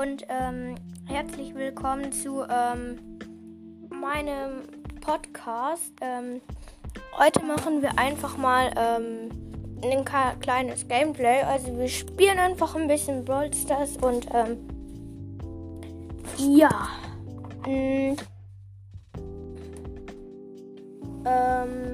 und ähm, herzlich willkommen zu ähm, meinem Podcast. Ähm, heute machen wir einfach mal ähm, ein kleines Gameplay. Also wir spielen einfach ein bisschen Brawl Stars und ähm, ja. Mh, ähm,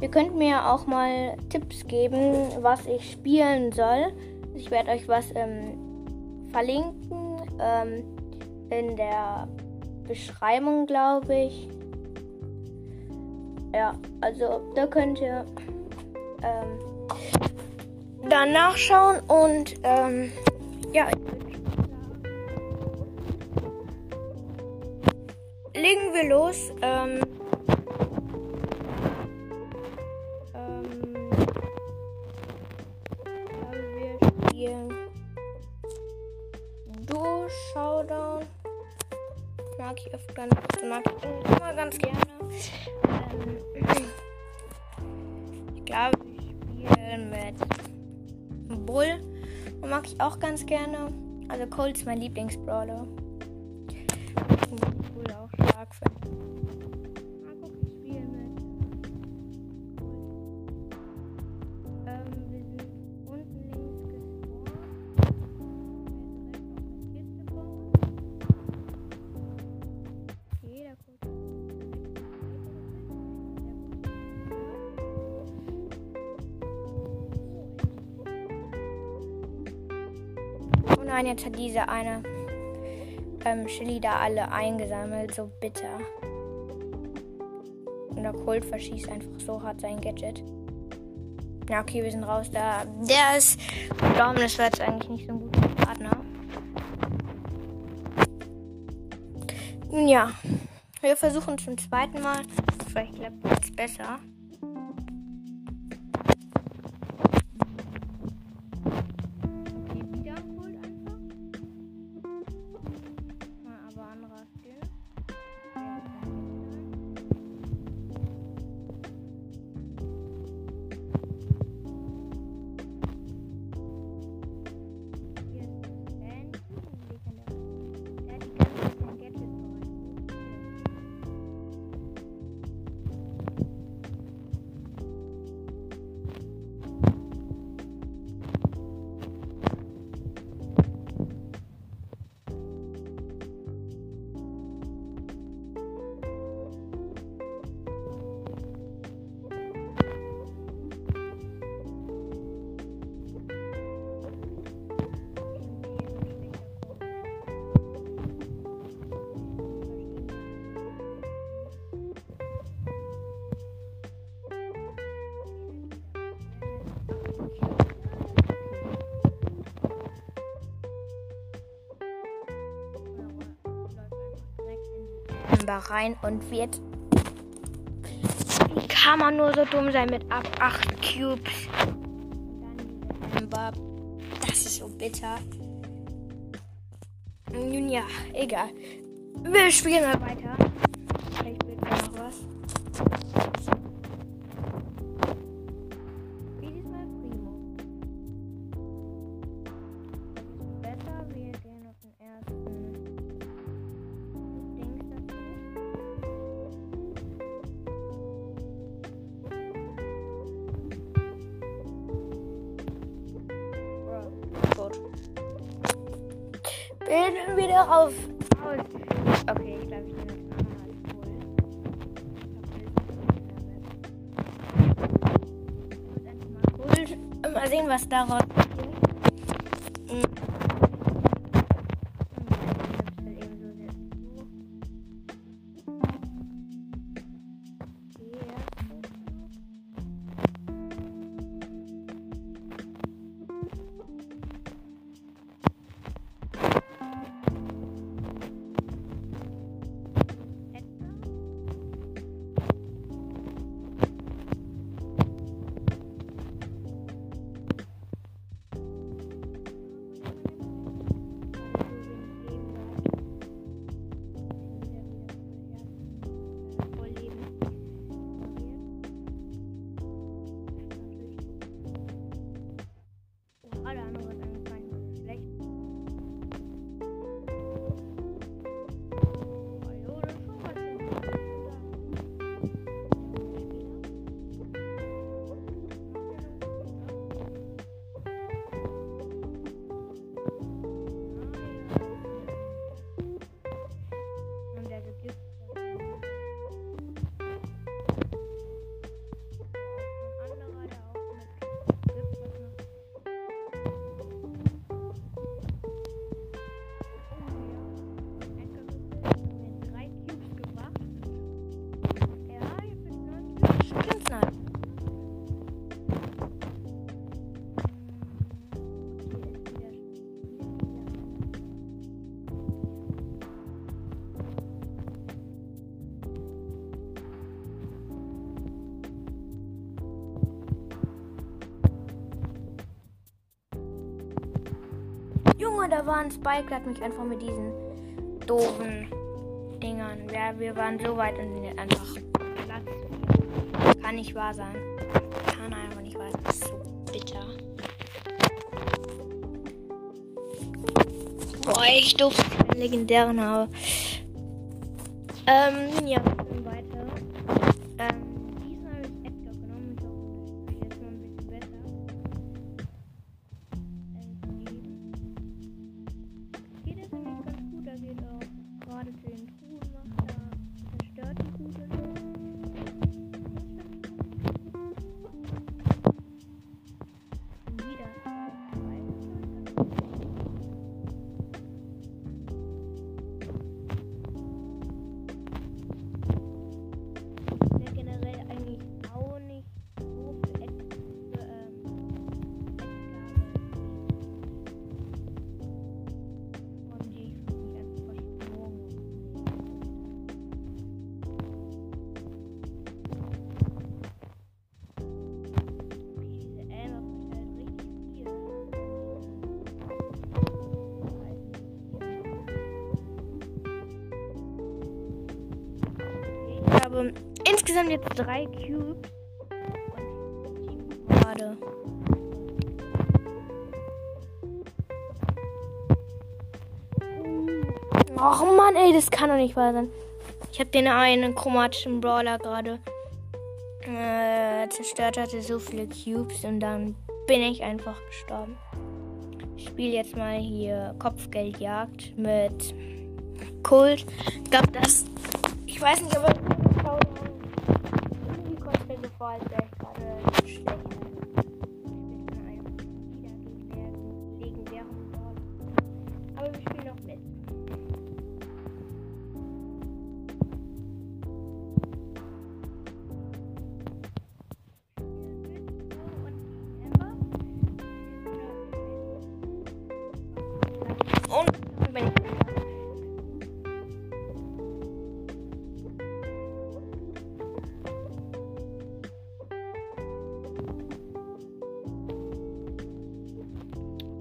ihr könnt mir auch mal Tipps geben, was ich spielen soll. Ich werde euch was ähm, verlinken ähm, in der Beschreibung, glaube ich. Ja, also da könnt ihr ähm, dann nachschauen und ähm, ja. Legen wir los. Ähm, mit Bull. Und mag ich auch ganz gerne. Also Colt ist mein Lieblingsbrawler. Bull auch stark finde. Nein, jetzt hat diese eine ähm, Chili da alle eingesammelt. So bitter. Und der Colt verschießt einfach so hart sein Gadget. Ja, okay, wir sind raus. Da, der ist gestorben. Das war jetzt eigentlich nicht so ein guter Partner. Ja, wir versuchen zum zweiten Mal. Vielleicht klappt es besser. Rein und wird. Wie kann man nur so dumm sein mit ab 8 Cubes? Das ist so bitter. Nun ja, egal. Wir spielen mal weiter. Bin wieder auf. Okay, ich glaube, ich nehme jetzt nochmal Mal sehen, was daraus Junge, da war ein Spike, der hat mich einfach mit diesen doofen Dingern. Ja, wir waren so weit und sind einfach Platz. Kann nicht wahr sein. Kann einfach nicht wahr sein. Das ist so bitter. Boah, ich durfte einen legendären habe. Ähm, ja, insgesamt jetzt drei Cubes und gerade. Och Mann, ey, das kann doch nicht wahr sein. Ich habe den einen chromatischen Brawler gerade äh, zerstört, hatte so viele Cubes und dann bin ich einfach gestorben. Ich spiele jetzt mal hier Kopfgeldjagd mit Kult. Ich glaube, das. Ich weiß nicht, aber kommt mir so vor, als wäre ich gerade schlecht.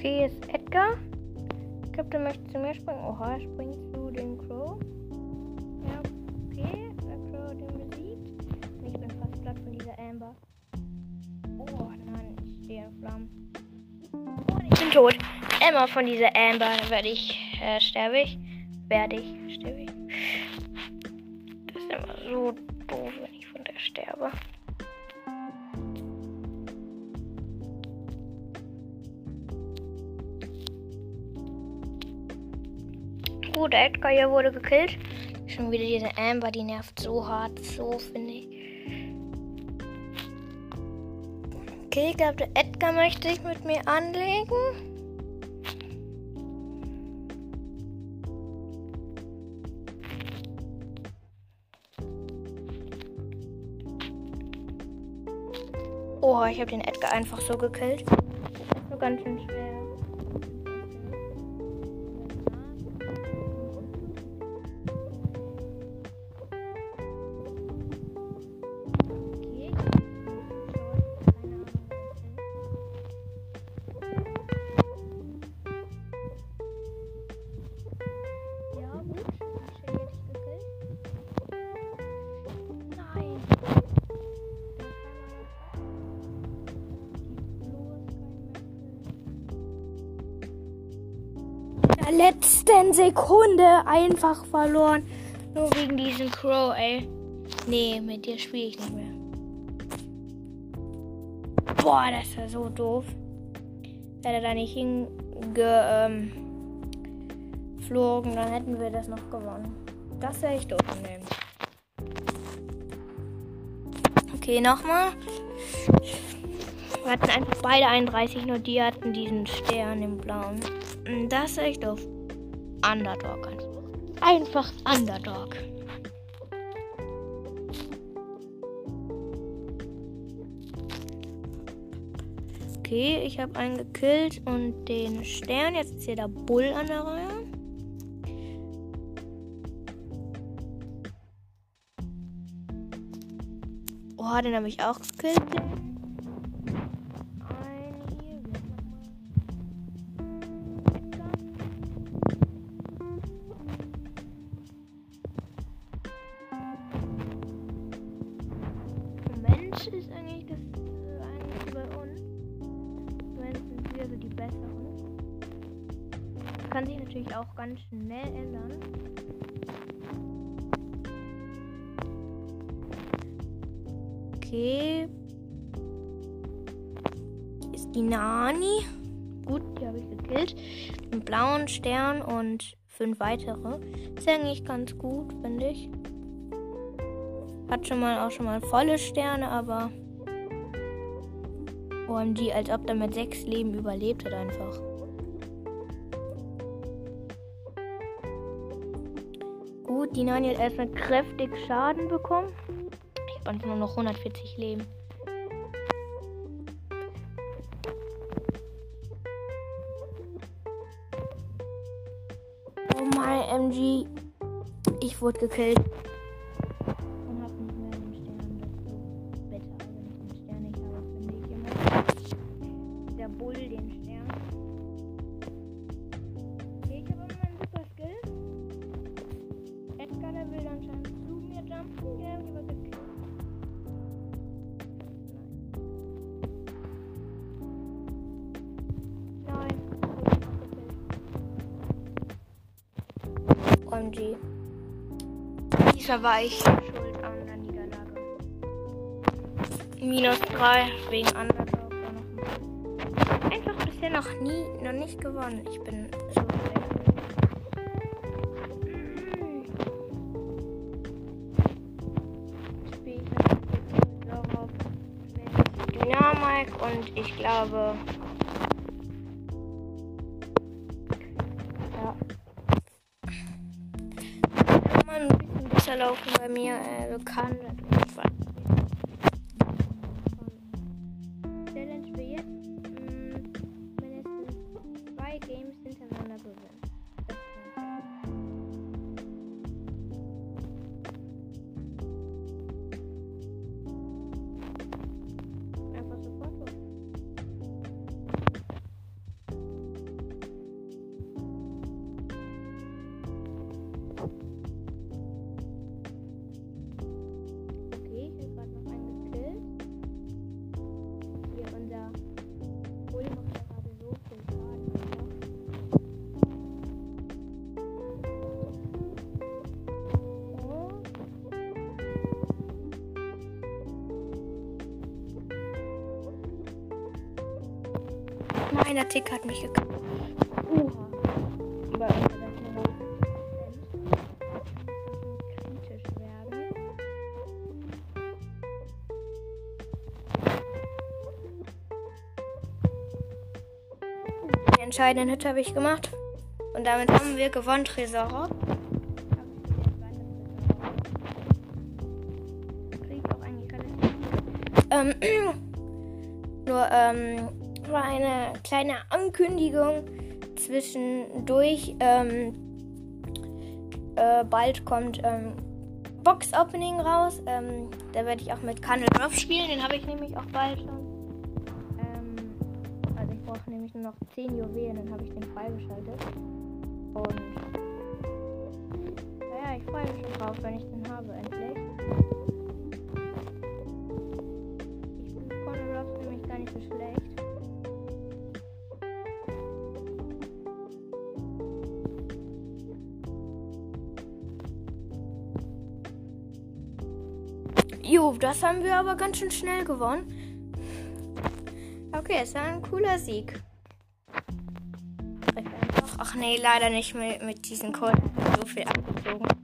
Okay, ist Edgar. Ich glaube, der möchte zu mir springen. Oha, er springt zu dem Crow. Ja, okay. Der Crow ihn besiegt. Ich bin fast platt von dieser Amber. Oh nein, ich stehe in Flammen. Und ich bin tot. Emma von dieser Amber werde ich, äh, sterbe ich. Werde ich. Gut, Edgar hier wurde gekillt. Schon wieder diese Amber, die nervt so hart, so finde ich. Okay, ich glaube, der Edgar möchte sich mit mir anlegen. Oh, ich habe den Edgar einfach so gekillt. Das ist so ganz schön schwer. Letzten Sekunde einfach verloren. Nur wegen diesem Crow, ey. Nee, mit dir spiele ich nicht mehr. Boah, das ja so doof. Wäre da nicht hingeflogen, ähm, dann hätten wir das noch gewonnen. Das wäre echt doof dem. Okay, nochmal. Wir hatten einfach beide 31, nur die hatten diesen Stern im Blauen. Das ist echt doof. Underdog einfach. Einfach Underdog. Okay, ich habe einen gekillt und den Stern. Jetzt ist hier der Bull an der Reihe. Oh, den habe ich auch gekillt. Natürlich auch ganz schnell ändern. Okay. Hier ist die Nani. Gut, die habe ich gekillt. Einen blauen Stern und fünf weitere. Ist eigentlich ganz gut, finde ich. Hat schon mal auch schon mal volle Sterne, aber OMG, als ob er mit sechs Leben überlebt hat einfach. Die Nani hat erstmal kräftig Schaden bekommen. Ich habe nur noch 140 Leben. Oh mein MG. Ich wurde gekillt. Dieser war ich schuld an der Niederlage. Minus 3 wegen Underdog. Einfach bisher noch nie, noch nicht gewonnen. Ich bin so Dynamik und ich glaube. Bisschen besser laufen bei mir. Äh, kann Tick hat mich gekillt. Uns hat das nur noch kritisch werden. Den entscheidenden Hit habe ich gemacht. Und damit haben wir gewonnen, Tresor. Ähm, nur ähm, war eine kleine Ankündigung zwischendurch. Ähm, äh, bald kommt ähm, Box Opening raus. Ähm, da werde ich auch mit Candle Ruff spielen. Den habe ich nämlich auch bald schon. Ähm, also ich brauche nämlich nur noch 10 Juwelen, dann habe ich den freigeschaltet. Und naja, ich freue mich schon drauf, wenn ich den habe, endlich. Jo, das haben wir aber ganz schön schnell gewonnen. Okay, es war ein cooler Sieg. Ach nee, leider nicht mit, mit diesen Colt. So viel abgezogen.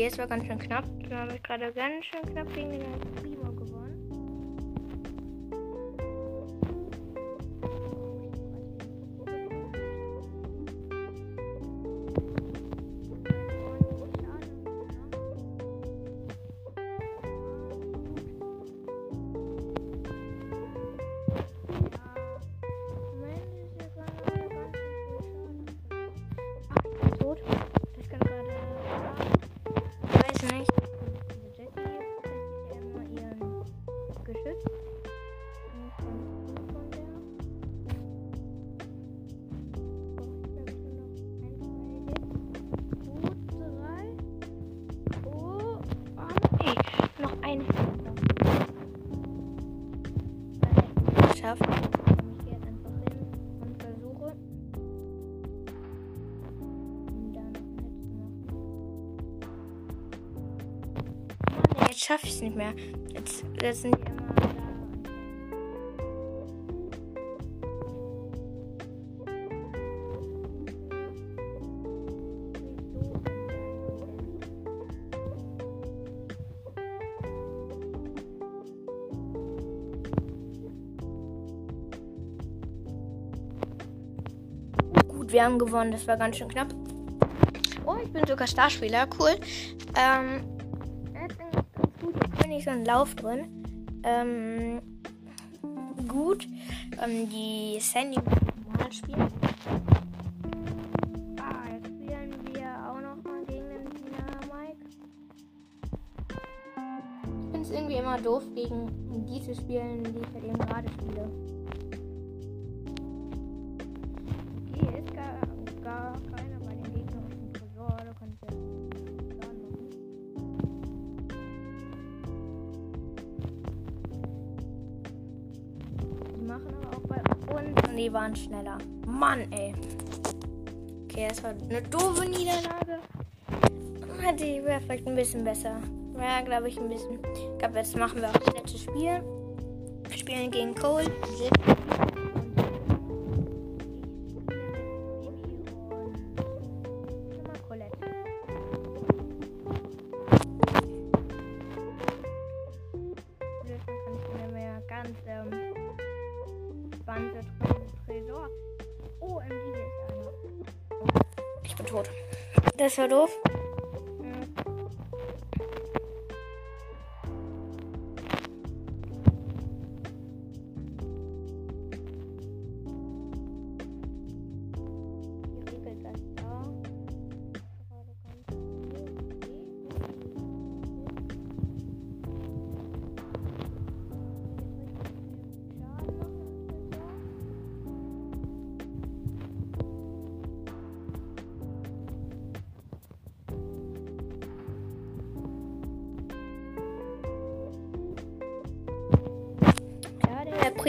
Okay, es war ganz schön knapp. Dann habe ich gerade ganz schön knapp gegen jetzt schaffe ich es nicht mehr. Jetzt, jetzt sind die immer wir haben gewonnen. Das war ganz schön knapp. Oh, ich bin sogar Starspieler. Cool. Ähm, ich so einen Lauf drin. Ähm, gut. Ähm, die Sandy mal spielen. Ah, jetzt spielen wir auch noch mal gegen den Dynamike. Ich finde es irgendwie immer doof, gegen die zu spielen, die ich halt eben gerade spiele. Waren schneller. Mann, ey. Okay, das war eine doofe Niederlage. Die wäre vielleicht ein bisschen besser. Ja, glaube ich, ein bisschen. Ich glaube, jetzt machen wir auch das letzte Spiel. Wir spielen gegen Cole. Das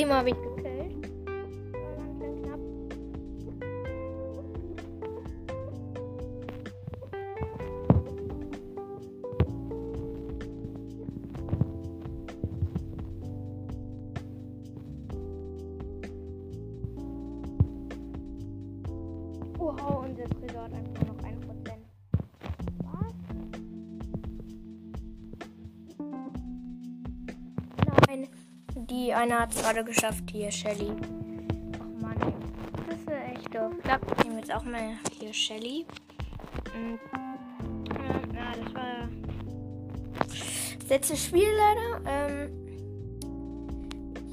Prima habe ich gekillt. Knapp. Wow, unser Tresor hat einfach die eine hat es gerade geschafft, hier, Shelly. Ach Mann, ey. das ist echt doof. Ich glaube, ich nehme jetzt auch mal hier Shelly. Und, äh, ja, das war das letzte Spiel leider. Ähm,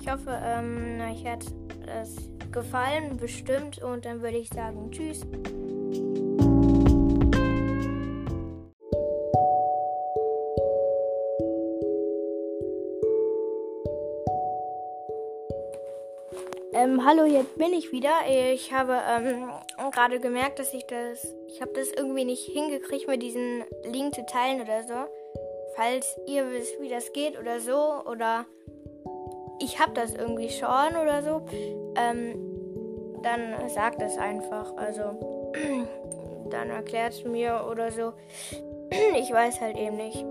ich hoffe, ähm, euch hat es gefallen, bestimmt. Und dann würde ich sagen, tschüss. Ähm, hallo, jetzt bin ich wieder. Ich habe ähm, gerade gemerkt, dass ich das, ich habe das irgendwie nicht hingekriegt, mir diesen Link zu teilen oder so. Falls ihr wisst, wie das geht oder so, oder ich habe das irgendwie schon oder so, ähm, dann sagt es einfach. Also, dann erklärt es mir oder so. Ich weiß halt eben nicht.